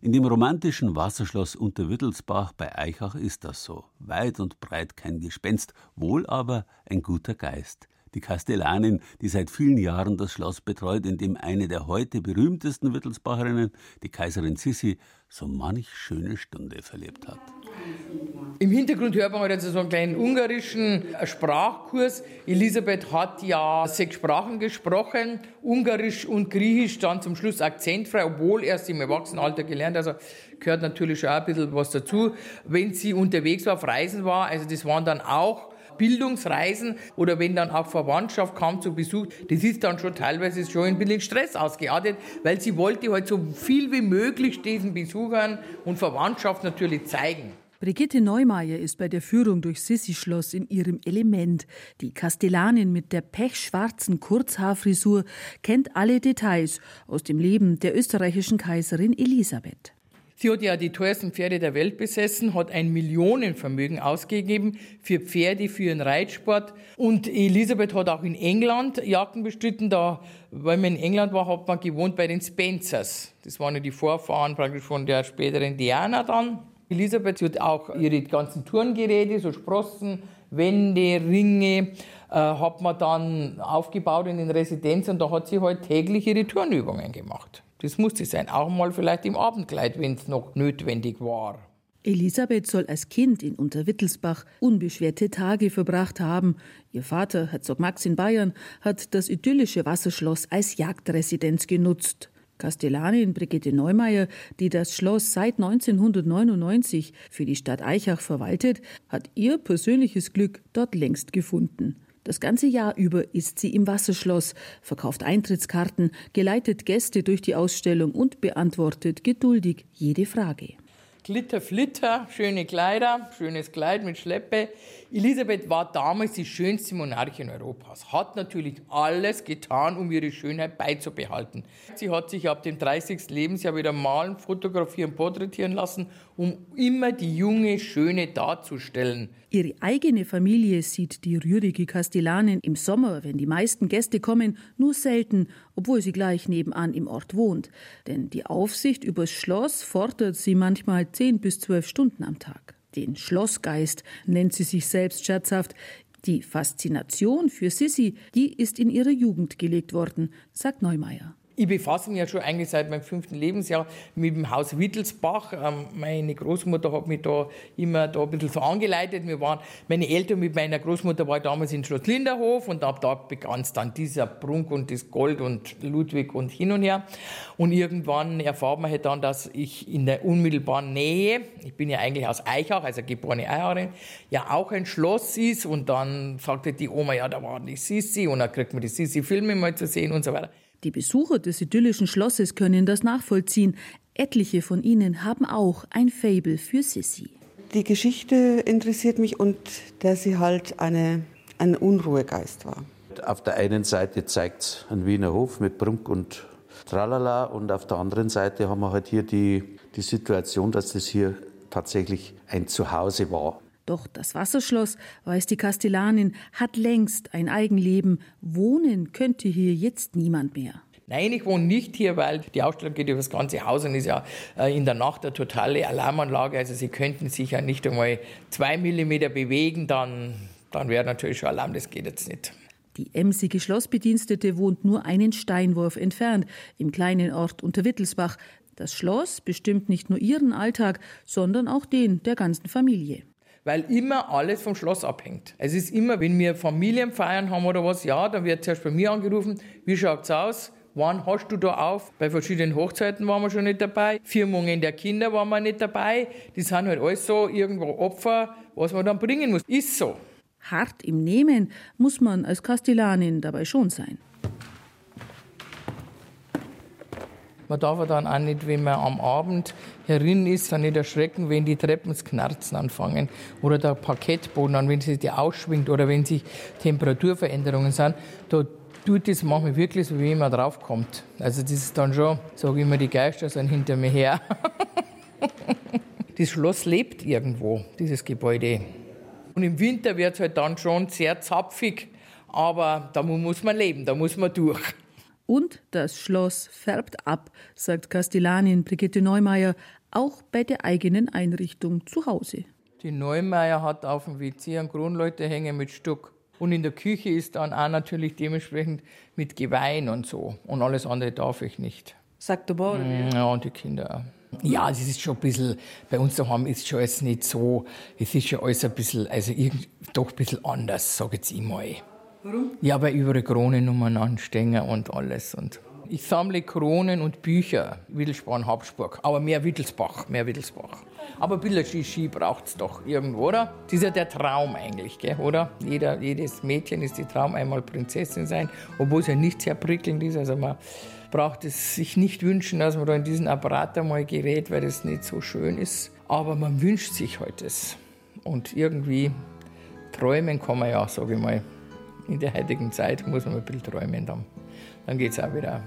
In dem romantischen Wasserschloss Unterwittelsbach bei Eichach ist das so. Weit und breit kein Gespenst, wohl aber ein guter Geist. Die Kastellanin, die seit vielen Jahren das Schloss betreut, in dem eine der heute berühmtesten Wittelsbacherinnen, die Kaiserin Sissi, so manch schöne Stunde verlebt hat. Im Hintergrund hört man halt also so einen kleinen ungarischen Sprachkurs. Elisabeth hat ja sechs Sprachen gesprochen, Ungarisch und Griechisch dann zum Schluss akzentfrei, obwohl erst im Erwachsenenalter gelernt. Also gehört natürlich schon ein bisschen was dazu. Wenn sie unterwegs war, auf Reisen war, also das waren dann auch Bildungsreisen oder wenn dann auch Verwandtschaft kam zu Besuch, das ist dann schon teilweise schon ein bisschen Stress ausgeartet, weil sie wollte halt so viel wie möglich diesen Besuchern und Verwandtschaft natürlich zeigen. Brigitte Neumeier ist bei der Führung durch Sissi-Schloss in ihrem Element. Die Kastellanin mit der pechschwarzen Kurzhaarfrisur kennt alle Details aus dem Leben der österreichischen Kaiserin Elisabeth. Sie hat ja die teuersten Pferde der Welt besessen, hat ein Millionenvermögen ausgegeben für Pferde, für ihren Reitsport. Und Elisabeth hat auch in England Jagden bestritten. Da, weil man in England war, hat man gewohnt bei den Spencers. Das waren ja die Vorfahren praktisch von der späteren Diana dann. Elisabeth hat auch ihre ganzen Turngeräte, so Sprossen, Wände, Ringe, äh, hat man dann aufgebaut in den Residenzen da hat sie halt täglich ihre Turnübungen gemacht. Das musste sein, auch mal vielleicht im Abendkleid, wenn es noch notwendig war. Elisabeth soll als Kind in Unterwittelsbach unbeschwerte Tage verbracht haben. Ihr Vater, Herzog Max in Bayern, hat das idyllische Wasserschloss als Jagdresidenz genutzt. Kastellanin Brigitte Neumeier, die das Schloss seit 1999 für die Stadt Eichach verwaltet, hat ihr persönliches Glück dort längst gefunden. Das ganze Jahr über ist sie im Wasserschloss, verkauft Eintrittskarten, geleitet Gäste durch die Ausstellung und beantwortet geduldig jede Frage. Glitter, Flitter, schöne Kleider, schönes Kleid mit Schleppe. Elisabeth war damals die schönste Monarchin Europas, hat natürlich alles getan, um ihre Schönheit beizubehalten. Sie hat sich ab dem 30. Lebensjahr wieder malen, fotografieren, porträtieren lassen, um immer die junge Schöne darzustellen. Ihre eigene Familie sieht die rührige Kastellanin im Sommer, wenn die meisten Gäste kommen, nur selten, obwohl sie gleich nebenan im Ort wohnt. Denn die Aufsicht übers Schloss fordert sie manchmal zehn bis zwölf Stunden am Tag. Den Schlossgeist nennt sie sich selbst scherzhaft. Die Faszination für Sissi, die ist in ihrer Jugend gelegt worden, sagt Neumeier. Ich befasse mich ja schon eigentlich seit meinem fünften Lebensjahr mit dem Haus Wittelsbach. Ähm, meine Großmutter hat mich da immer da ein bisschen so angeleitet. Wir waren, meine Eltern mit meiner Großmutter war damals in Schloss Linderhof und ab da begann es dann dieser Prunk und das Gold und Ludwig und hin und her. Und irgendwann erfahren wir halt dann, dass ich in der unmittelbaren Nähe, ich bin ja eigentlich aus Eichach, also geborene Eichacherin, ja auch ein Schloss ist. Und dann sagte die Oma, ja, da war die Sissi und dann kriegt man die Sissi-Filme mal zu sehen und so weiter. Die Besucher des idyllischen Schlosses können das nachvollziehen. Etliche von ihnen haben auch ein Fable für Sissi. Die Geschichte interessiert mich und dass sie halt eine, ein Unruhegeist war. Auf der einen Seite zeigt es einen Wiener Hof mit Prunk und Tralala und auf der anderen Seite haben wir halt hier die, die Situation, dass das hier tatsächlich ein Zuhause war. Doch das Wasserschloss, weiß die Kastellanin, hat längst ein Eigenleben. Wohnen könnte hier jetzt niemand mehr. Nein, ich wohne nicht hier, weil die Ausstellung geht über das ganze Haus und ist ja äh, in der Nacht eine totale Alarmanlage. Also Sie könnten sich ja nicht einmal zwei Millimeter bewegen, dann, dann wäre natürlich schon Alarm, das geht jetzt nicht. Die emsige Schlossbedienstete wohnt nur einen Steinwurf entfernt, im kleinen Ort Unterwittelsbach. Das Schloss bestimmt nicht nur ihren Alltag, sondern auch den der ganzen Familie. Weil immer alles vom Schloss abhängt. Es ist immer, wenn wir Familienfeiern haben oder was, ja, dann wird zuerst bei mir angerufen, wie schaut's aus? Wann hast du da auf? Bei verschiedenen Hochzeiten waren wir schon nicht dabei. Firmungen der Kinder waren wir nicht dabei. Die sind halt alles so irgendwo Opfer, was man dann bringen muss. Ist so. Hart im Nehmen muss man als Kastellanin dabei schon sein. Man darf dann auch nicht, wenn man am Abend herin ist, dann nicht erschrecken, wenn die Treppen das Knarzen anfangen oder der Parkettboden an, wenn sich der ausschwingt oder wenn sich Temperaturveränderungen sind. Da tut es manchmal wirklich so, wie jemand draufkommt. Also das ist dann schon, sage ich immer, die Geister sind hinter mir her. das Schloss lebt irgendwo, dieses Gebäude. Und im Winter wird es halt dann schon sehr zapfig, aber da muss man leben, da muss man durch. Und das Schloss färbt ab, sagt Kastellanin Brigitte Neumeier, auch bei der eigenen Einrichtung zu Hause. Die Neumeier hat auf dem WC einen Kronleuchter hängen mit Stuck. Und in der Küche ist dann auch natürlich dementsprechend mit Geweih und so. Und alles andere darf ich nicht. Sagt der Bauer? Ja, und die Kinder auch. Ja, es ist schon ein bisschen, bei uns daheim ist schon alles nicht so, es ist schon alles ein bisschen, also irgend, doch ein bisschen anders, sage jetzt ich mal. Warum? Ja, weil überall Kronennummern anstehen und alles. Und ich sammle Kronen und Bücher, Wittelsbahn, Habsburg, aber mehr Wittelsbach, mehr Wittelsbach. Aber Shishi braucht es doch irgendwo, oder? Das ist ja der Traum eigentlich, gell, oder? Jeder, jedes Mädchen ist die Traum, einmal Prinzessin sein, obwohl es ja nicht sehr prickelnd ist. Also man braucht es sich nicht wünschen, dass man da in diesen Apparat einmal gerät, weil das nicht so schön ist. Aber man wünscht sich heute es. Und irgendwie träumen kann man ja, sage ich mal. In der heutigen Zeit muss man ein bisschen träumen, dann, dann geht es auch wieder.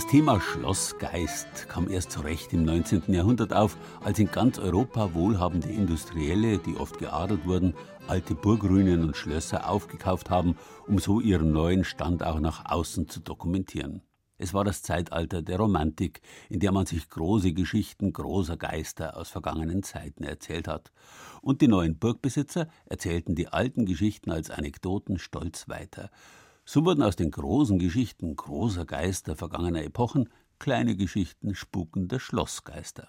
Das Thema Schlossgeist kam erst zu Recht im 19. Jahrhundert auf, als in ganz Europa wohlhabende Industrielle, die oft geadelt wurden, alte Burgruinen und Schlösser aufgekauft haben, um so ihren neuen Stand auch nach außen zu dokumentieren. Es war das Zeitalter der Romantik, in der man sich große Geschichten großer Geister aus vergangenen Zeiten erzählt hat. Und die neuen Burgbesitzer erzählten die alten Geschichten als Anekdoten stolz weiter. So wurden aus den großen Geschichten großer Geister vergangener Epochen kleine Geschichten spukender Schlossgeister.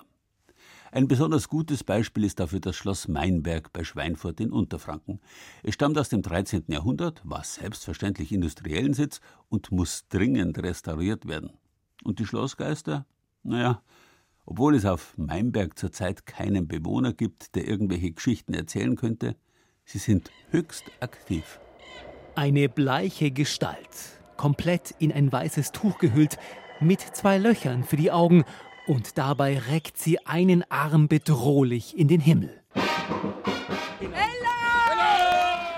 Ein besonders gutes Beispiel ist dafür das Schloss Meinberg bei Schweinfurt in Unterfranken. Es stammt aus dem 13. Jahrhundert, war selbstverständlich industriellen Sitz und muss dringend restauriert werden. Und die Schlossgeister? Naja, obwohl es auf Meinberg zurzeit keinen Bewohner gibt, der irgendwelche Geschichten erzählen könnte, sie sind höchst aktiv. Eine bleiche Gestalt, komplett in ein weißes Tuch gehüllt, mit zwei Löchern für die Augen, und dabei reckt sie einen Arm bedrohlich in den Himmel.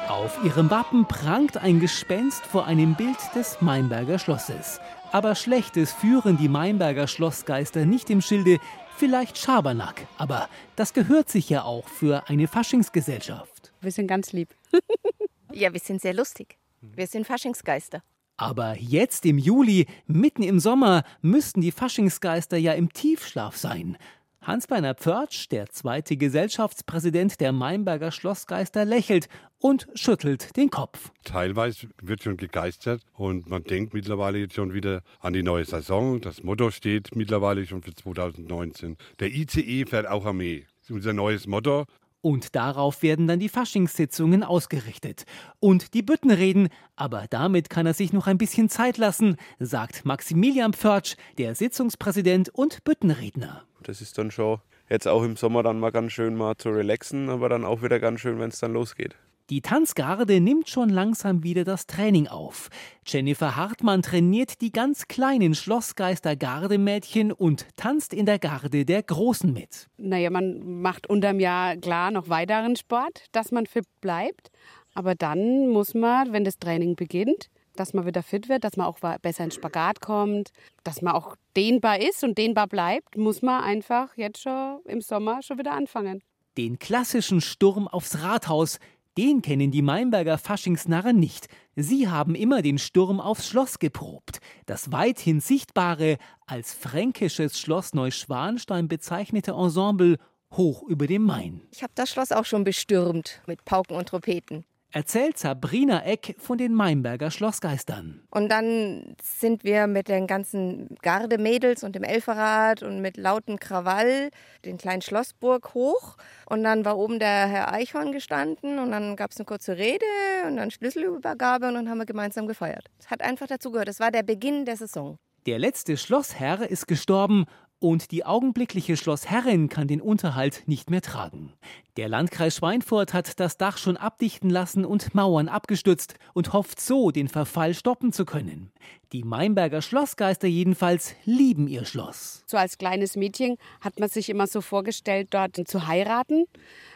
Auf ihrem Wappen prangt ein Gespenst vor einem Bild des Meinberger Schlosses. Aber Schlechtes führen die Meinberger Schlossgeister nicht im Schilde, vielleicht Schabernack. Aber das gehört sich ja auch für eine Faschingsgesellschaft. Wir sind ganz lieb. Ja, wir sind sehr lustig. Wir sind Faschingsgeister. Aber jetzt im Juli, mitten im Sommer, müssten die Faschingsgeister ja im Tiefschlaf sein. Hans-Beiner Pförtsch, der zweite Gesellschaftspräsident der Meinberger Schlossgeister, lächelt und schüttelt den Kopf. Teilweise wird schon gegeistert und man denkt mittlerweile jetzt schon wieder an die neue Saison. Das Motto steht mittlerweile schon für 2019. Der ICE fährt auch Armee. Das ist unser neues Motto. Und darauf werden dann die Faschingssitzungen ausgerichtet. Und die Büttenreden, aber damit kann er sich noch ein bisschen Zeit lassen, sagt Maximilian Pförtsch, der Sitzungspräsident und Büttenredner. Das ist dann schon jetzt auch im Sommer dann mal ganz schön mal zu relaxen, aber dann auch wieder ganz schön, wenn es dann losgeht. Die Tanzgarde nimmt schon langsam wieder das Training auf. Jennifer Hartmann trainiert die ganz kleinen Schlossgeister-Gardemädchen und tanzt in der Garde der Großen mit. Naja, man macht unterm Jahr klar noch weiteren Sport, dass man fit bleibt. Aber dann muss man, wenn das Training beginnt, dass man wieder fit wird, dass man auch besser in Spagat kommt, dass man auch dehnbar ist und dehnbar bleibt, muss man einfach jetzt schon im Sommer schon wieder anfangen. Den klassischen Sturm aufs Rathaus, den kennen die Meinberger Faschingsnarren nicht. Sie haben immer den Sturm aufs Schloss geprobt. Das weithin sichtbare, als fränkisches Schloss Neuschwanstein bezeichnete Ensemble hoch über dem Main. Ich habe das Schloss auch schon bestürmt mit Pauken und Trompeten erzählt Sabrina Eck von den Mainberger Schlossgeistern. Und dann sind wir mit den ganzen Gardemädels und dem Elferrad und mit lautem Krawall den kleinen Schlossburg hoch. Und dann war oben der Herr Eichhorn gestanden und dann gab es eine kurze Rede und dann Schlüsselübergabe und dann haben wir gemeinsam gefeiert. Es hat einfach dazu gehört. Das war der Beginn der Saison. Der letzte Schlossherr ist gestorben und die augenblickliche Schlossherrin kann den Unterhalt nicht mehr tragen. Der Landkreis Schweinfurt hat das Dach schon abdichten lassen und Mauern abgestützt und hofft so, den Verfall stoppen zu können. Die Mainberger Schlossgeister jedenfalls lieben ihr Schloss. So als kleines Mädchen hat man sich immer so vorgestellt, dort zu heiraten.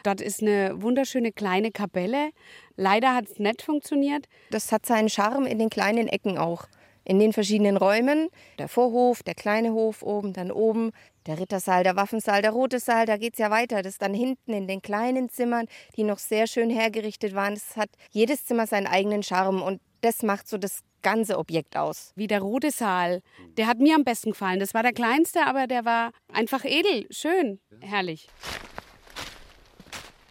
Dort ist eine wunderschöne kleine Kapelle. Leider hat es nicht funktioniert. Das hat seinen Charme in den kleinen Ecken auch in den verschiedenen Räumen. Der Vorhof, der kleine Hof oben, dann oben der Rittersaal, der Waffensaal, der Rote Saal, da geht es ja weiter. Das dann hinten in den kleinen Zimmern, die noch sehr schön hergerichtet waren. Das hat jedes Zimmer seinen eigenen Charme und das macht so das ganze Objekt aus. Wie der Rote Saal, der hat mir am besten gefallen. Das war der kleinste, aber der war einfach edel, schön, herrlich.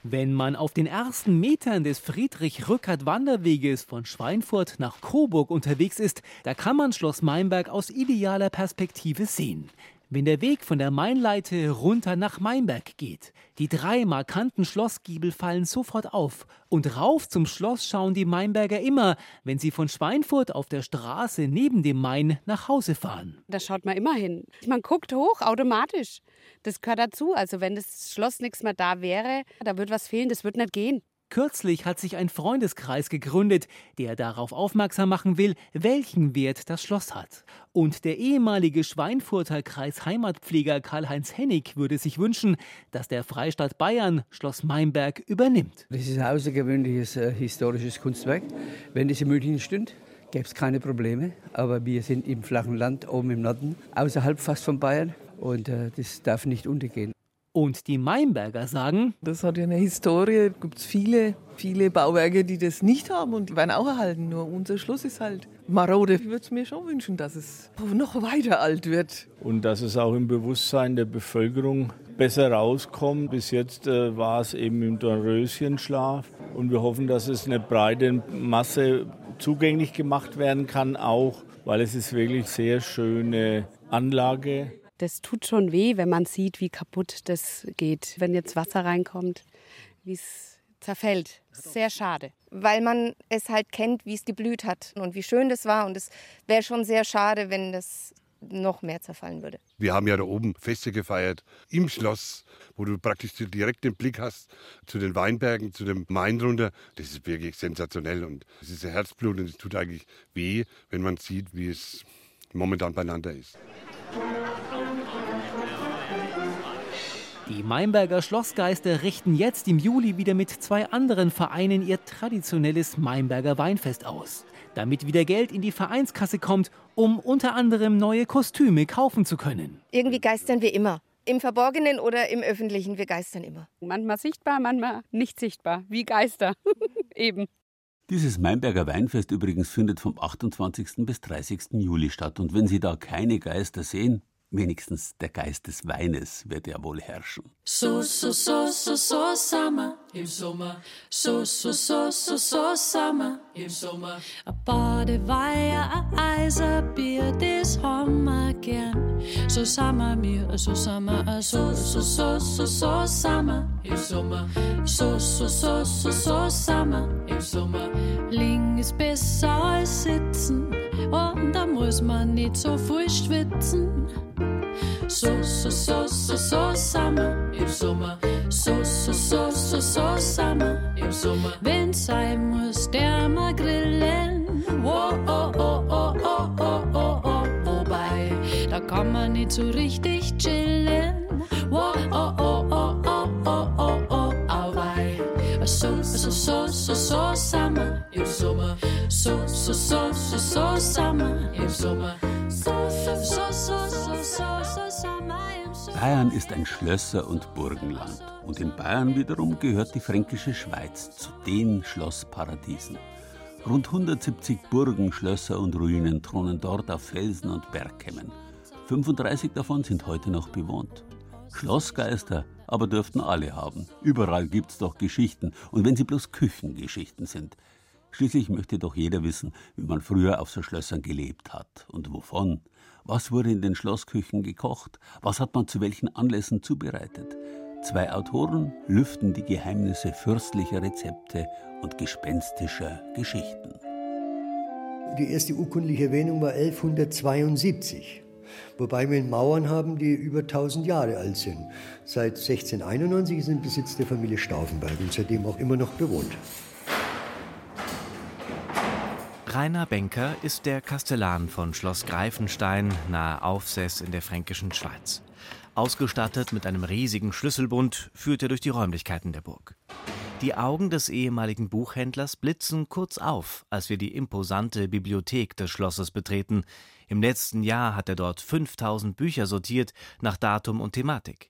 Wenn man auf den ersten Metern des Friedrich-Rückert-Wanderweges von Schweinfurt nach Coburg unterwegs ist, da kann man Schloss Meinberg aus idealer Perspektive sehen wenn der Weg von der Mainleite runter nach Mainberg geht. Die drei markanten Schlossgiebel fallen sofort auf. Und rauf zum Schloss schauen die Mainberger immer, wenn sie von Schweinfurt auf der Straße neben dem Main nach Hause fahren. Da schaut man immer hin. Man guckt hoch, automatisch. Das gehört dazu. Also wenn das Schloss nichts mehr da wäre, da wird was fehlen, das wird nicht gehen. Kürzlich hat sich ein Freundeskreis gegründet, der darauf aufmerksam machen will, welchen Wert das Schloss hat. Und der ehemalige Schweinfurter Kreisheimatpfleger Karl-Heinz Hennig würde sich wünschen, dass der Freistaat Bayern Schloss Meinberg übernimmt. Das ist ein außergewöhnliches äh, historisches Kunstwerk. Wenn es in München stünde, gäbe es keine Probleme. Aber wir sind im flachen Land oben im Norden, außerhalb fast von Bayern. Und äh, das darf nicht untergehen. Und die Meinberger sagen, das hat ja eine Historie, gibt es viele, viele Bauwerke, die das nicht haben und die werden auch erhalten. Nur unser Schluss ist halt marode. Ich würde es mir schon wünschen, dass es noch weiter alt wird. Und dass es auch im Bewusstsein der Bevölkerung besser rauskommt. Bis jetzt äh, war es eben im Dornröschenschlaf und wir hoffen, dass es eine breite Masse zugänglich gemacht werden kann, auch weil es ist wirklich sehr schöne Anlage das tut schon weh, wenn man sieht, wie kaputt das geht, wenn jetzt Wasser reinkommt, wie es zerfällt. Sehr schade. Weil man es halt kennt, wie es geblüht hat und wie schön das war. Und es wäre schon sehr schade, wenn das noch mehr zerfallen würde. Wir haben ja da oben Feste gefeiert im Schloss, wo du praktisch direkt den Blick hast zu den Weinbergen, zu dem Main runter. Das ist wirklich sensationell und es ist ein Herzblut und es tut eigentlich weh, wenn man sieht, wie es momentan beieinander ist. Die Mainberger Schlossgeister richten jetzt im Juli wieder mit zwei anderen Vereinen ihr traditionelles Mainberger Weinfest aus. Damit wieder Geld in die Vereinskasse kommt, um unter anderem neue Kostüme kaufen zu können. Irgendwie geistern wir immer. Im Verborgenen oder im Öffentlichen, wir geistern immer. Manchmal sichtbar, manchmal nicht sichtbar. Wie Geister. Eben. Dieses Mainberger Weinfest übrigens findet vom 28. bis 30. Juli statt. Und wenn Sie da keine Geister sehen, Wenigstens der Geist des Weines wird ja wohl herrschen. So, so, so, so, so, Sommer im Sommer. So, so, so, so, so, Sommer im Sommer. Badeweier, Eiser, Bier, haben wir gern. So Sommer mir, so Sommer, so, so, so, so, so, Sommer im Sommer. So, so, so, so, so, Sommer im Sommer. Liegen ist besser als sitzen und da muss man nicht so viel schwitzen. So, so, so, so, so, Sommer im Sommer. So, so, so, so, so, Sommer im Sommer. Wenn sein muss, der mal grillen. Oh, oh, oh, oh, oh, oh, oh, oh, wobei, da kann man nicht so richtig chillen. Oh, oh, oh, oh, oh, sou, sou, sou sama. Eu sou uma. Sou, sou, sou, sou, sou sama. Eu sou uma. Bayern ist ein Schlösser- und Burgenland und in Bayern wiederum gehört die fränkische Schweiz zu den Schlossparadiesen. Rund 170 Burgen, Schlösser und Ruinen thronen dort auf Felsen und Bergkämmen. 35 davon sind heute noch bewohnt. Schlossgeister aber dürften alle haben. Überall gibt's doch Geschichten. Und wenn sie bloß Küchengeschichten sind. Schließlich möchte doch jeder wissen, wie man früher auf so Schlössern gelebt hat und wovon. Was wurde in den Schlossküchen gekocht? Was hat man zu welchen Anlässen zubereitet? Zwei Autoren lüften die Geheimnisse fürstlicher Rezepte und gespenstischer Geschichten. Die erste urkundliche Erwähnung war 1172. Wobei wir Mauern haben, die über 1000 Jahre alt sind. Seit 1691 ist im Besitz der Familie Stauffenberg und seitdem auch immer noch bewohnt. Rainer Benker ist der Kastellan von Schloss Greifenstein nahe Aufsess in der fränkischen Schweiz. Ausgestattet mit einem riesigen Schlüsselbund führt er durch die Räumlichkeiten der Burg. Die Augen des ehemaligen Buchhändlers blitzen kurz auf, als wir die imposante Bibliothek des Schlosses betreten. Im letzten Jahr hat er dort 5000 Bücher sortiert nach Datum und Thematik.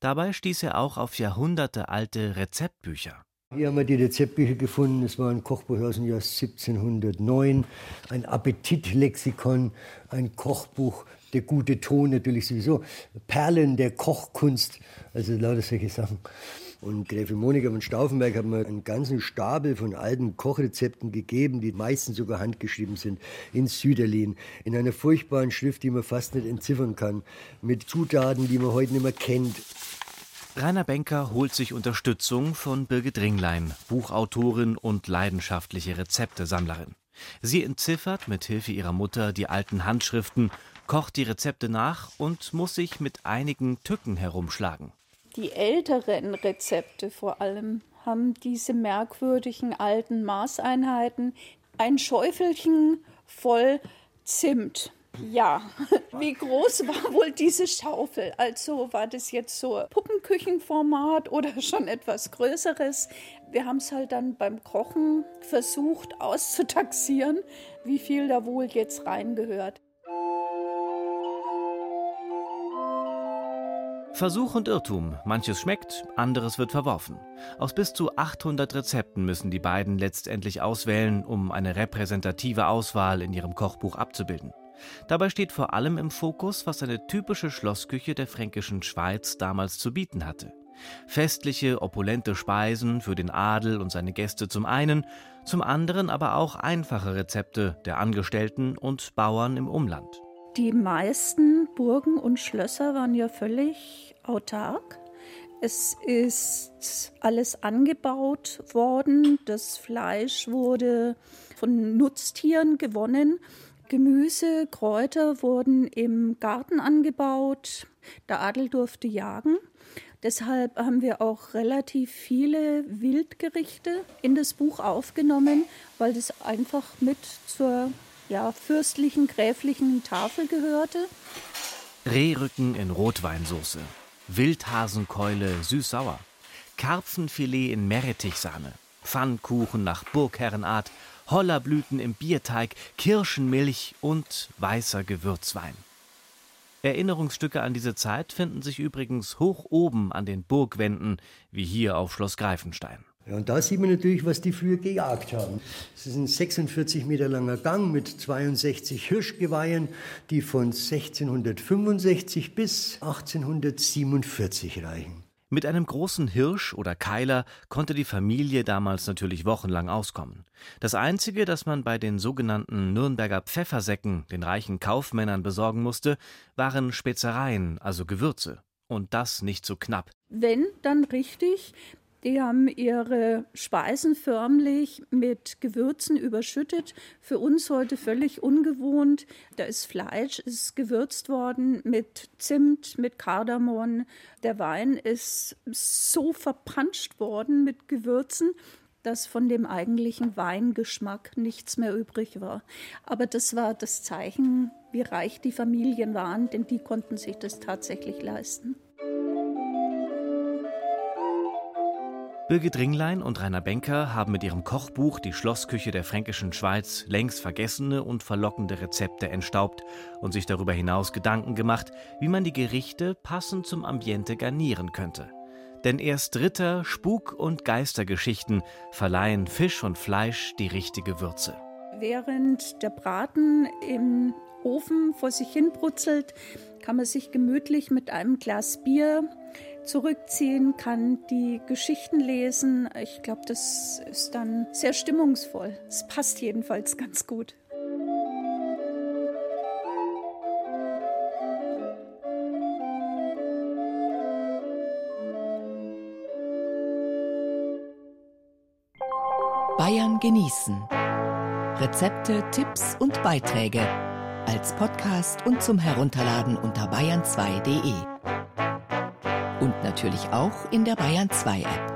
Dabei stieß er auch auf jahrhundertealte Rezeptbücher. Hier haben wir die Rezeptbücher gefunden. Es war ein Kochbuch aus dem Jahr 1709, ein Appetitlexikon, ein Kochbuch, der gute Ton natürlich sowieso, Perlen der Kochkunst, also lauter solche Sachen. Und Gräfin Monika von Stauffenberg hat mir einen ganzen Stapel von alten Kochrezepten gegeben, die meistens sogar handgeschrieben sind, in Süderlin, in einer furchtbaren Schrift, die man fast nicht entziffern kann, mit Zutaten, die man heute nicht mehr kennt. Rainer Benker holt sich Unterstützung von Birgit Ringlein, Buchautorin und leidenschaftliche Rezeptesammlerin. Sie entziffert mit Hilfe ihrer Mutter die alten Handschriften, kocht die Rezepte nach und muss sich mit einigen Tücken herumschlagen. Die älteren Rezepte vor allem haben diese merkwürdigen alten Maßeinheiten. Ein Schäufelchen voll Zimt ja, wie groß war wohl diese Schaufel? Also war das jetzt so Puppenküchenformat oder schon etwas Größeres? Wir haben es halt dann beim Kochen versucht auszutaxieren, wie viel da wohl jetzt reingehört. Versuch und Irrtum. Manches schmeckt, anderes wird verworfen. Aus bis zu 800 Rezepten müssen die beiden letztendlich auswählen, um eine repräsentative Auswahl in ihrem Kochbuch abzubilden. Dabei steht vor allem im Fokus, was eine typische Schlossküche der fränkischen Schweiz damals zu bieten hatte. Festliche, opulente Speisen für den Adel und seine Gäste zum einen, zum anderen aber auch einfache Rezepte der Angestellten und Bauern im Umland. Die meisten Burgen und Schlösser waren ja völlig autark. Es ist alles angebaut worden. Das Fleisch wurde von Nutztieren gewonnen. Gemüse, Kräuter wurden im Garten angebaut. Der Adel durfte jagen. Deshalb haben wir auch relativ viele Wildgerichte in das Buch aufgenommen, weil das einfach mit zur ja, fürstlichen, gräflichen Tafel gehörte. Rehrücken in Rotweinsauce, Wildhasenkeule süß-sauer, Karpfenfilet in Meerrettichsahne, Pfannkuchen nach Burgherrenart Hollerblüten im Bierteig, Kirschenmilch und weißer Gewürzwein. Erinnerungsstücke an diese Zeit finden sich übrigens hoch oben an den Burgwänden, wie hier auf Schloss Greifenstein. Ja, und da sieht man natürlich, was die früher gejagt haben. Es ist ein 46 Meter langer Gang mit 62 Hirschgeweihen, die von 1665 bis 1847 reichen. Mit einem großen Hirsch oder Keiler konnte die Familie damals natürlich wochenlang auskommen. Das Einzige, das man bei den sogenannten Nürnberger Pfeffersäcken den reichen Kaufmännern besorgen musste, waren Spezereien, also Gewürze. Und das nicht so knapp. Wenn, dann richtig. Die haben ihre Speisen förmlich mit Gewürzen überschüttet. Für uns heute völlig ungewohnt. Da ist Fleisch, ist gewürzt worden mit Zimt, mit Kardamom. Der Wein ist so verpanscht worden mit Gewürzen, dass von dem eigentlichen Weingeschmack nichts mehr übrig war. Aber das war das Zeichen, wie reich die Familien waren, denn die konnten sich das tatsächlich leisten. Birgit Ringlein und Rainer Benker haben mit ihrem Kochbuch Die Schlossküche der fränkischen Schweiz längst vergessene und verlockende Rezepte entstaubt und sich darüber hinaus Gedanken gemacht, wie man die Gerichte passend zum Ambiente garnieren könnte. Denn erst Ritter, Spuk- und Geistergeschichten verleihen Fisch und Fleisch die richtige Würze. Während der Braten im Ofen vor sich hin brutzelt, kann man sich gemütlich mit einem Glas Bier zurückziehen, kann die Geschichten lesen. Ich glaube, das ist dann sehr stimmungsvoll. Es passt jedenfalls ganz gut. Bayern genießen. Rezepte, Tipps und Beiträge als Podcast und zum Herunterladen unter bayern2.de und natürlich auch in der Bayern 2 App.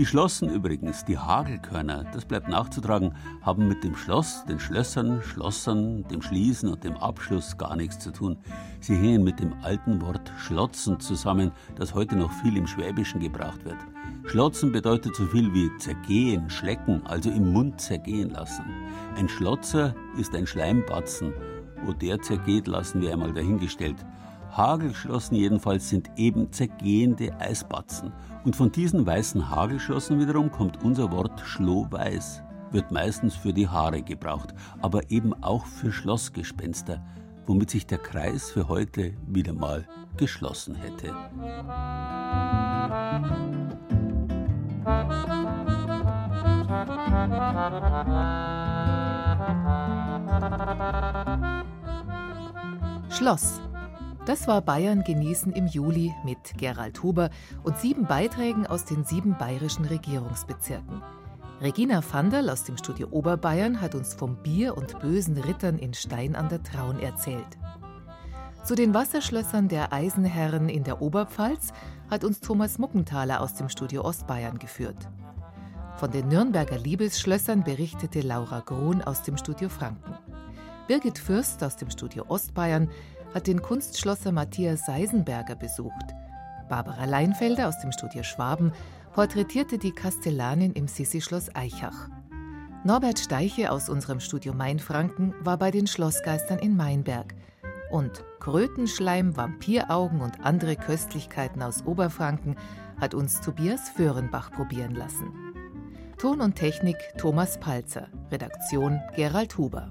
Die Schlossen übrigens, die Hagelkörner, das bleibt nachzutragen, haben mit dem Schloss, den Schlössern, Schlossern, dem Schließen und dem Abschluss gar nichts zu tun. Sie hängen mit dem alten Wort Schlotzen zusammen, das heute noch viel im Schwäbischen gebraucht wird. Schlotzen bedeutet so viel wie zergehen, schlecken, also im Mund zergehen lassen. Ein Schlotzer ist ein Schleimbatzen. Wo der zergeht, lassen wir einmal dahingestellt. Hagelschlossen jedenfalls sind eben zergehende Eisbatzen. Und von diesen weißen Hagelschlossen wiederum kommt unser Wort Schlohweiß. Wird meistens für die Haare gebraucht, aber eben auch für Schlossgespenster, womit sich der Kreis für heute wieder mal geschlossen hätte. Schloss das war Bayern genießen im Juli mit Gerald Huber und sieben Beiträgen aus den sieben bayerischen Regierungsbezirken. Regina Vanderl aus dem Studio Oberbayern hat uns vom Bier und bösen Rittern in Stein an der Traun erzählt. Zu den Wasserschlössern der Eisenherren in der Oberpfalz hat uns Thomas Muckenthaler aus dem Studio Ostbayern geführt. Von den Nürnberger Liebesschlössern berichtete Laura Grohn aus dem Studio Franken. Birgit Fürst aus dem Studio Ostbayern hat den Kunstschlosser Matthias Seisenberger besucht. Barbara Leinfelder aus dem Studio Schwaben porträtierte die Kastellanin im Sissi-Schloss Eichach. Norbert Steiche aus unserem Studio Mainfranken war bei den Schlossgeistern in Mainberg. Und Krötenschleim, Vampiraugen und andere Köstlichkeiten aus Oberfranken hat uns Tobias Föhrenbach probieren lassen. Ton und Technik Thomas Palzer, Redaktion Gerald Huber.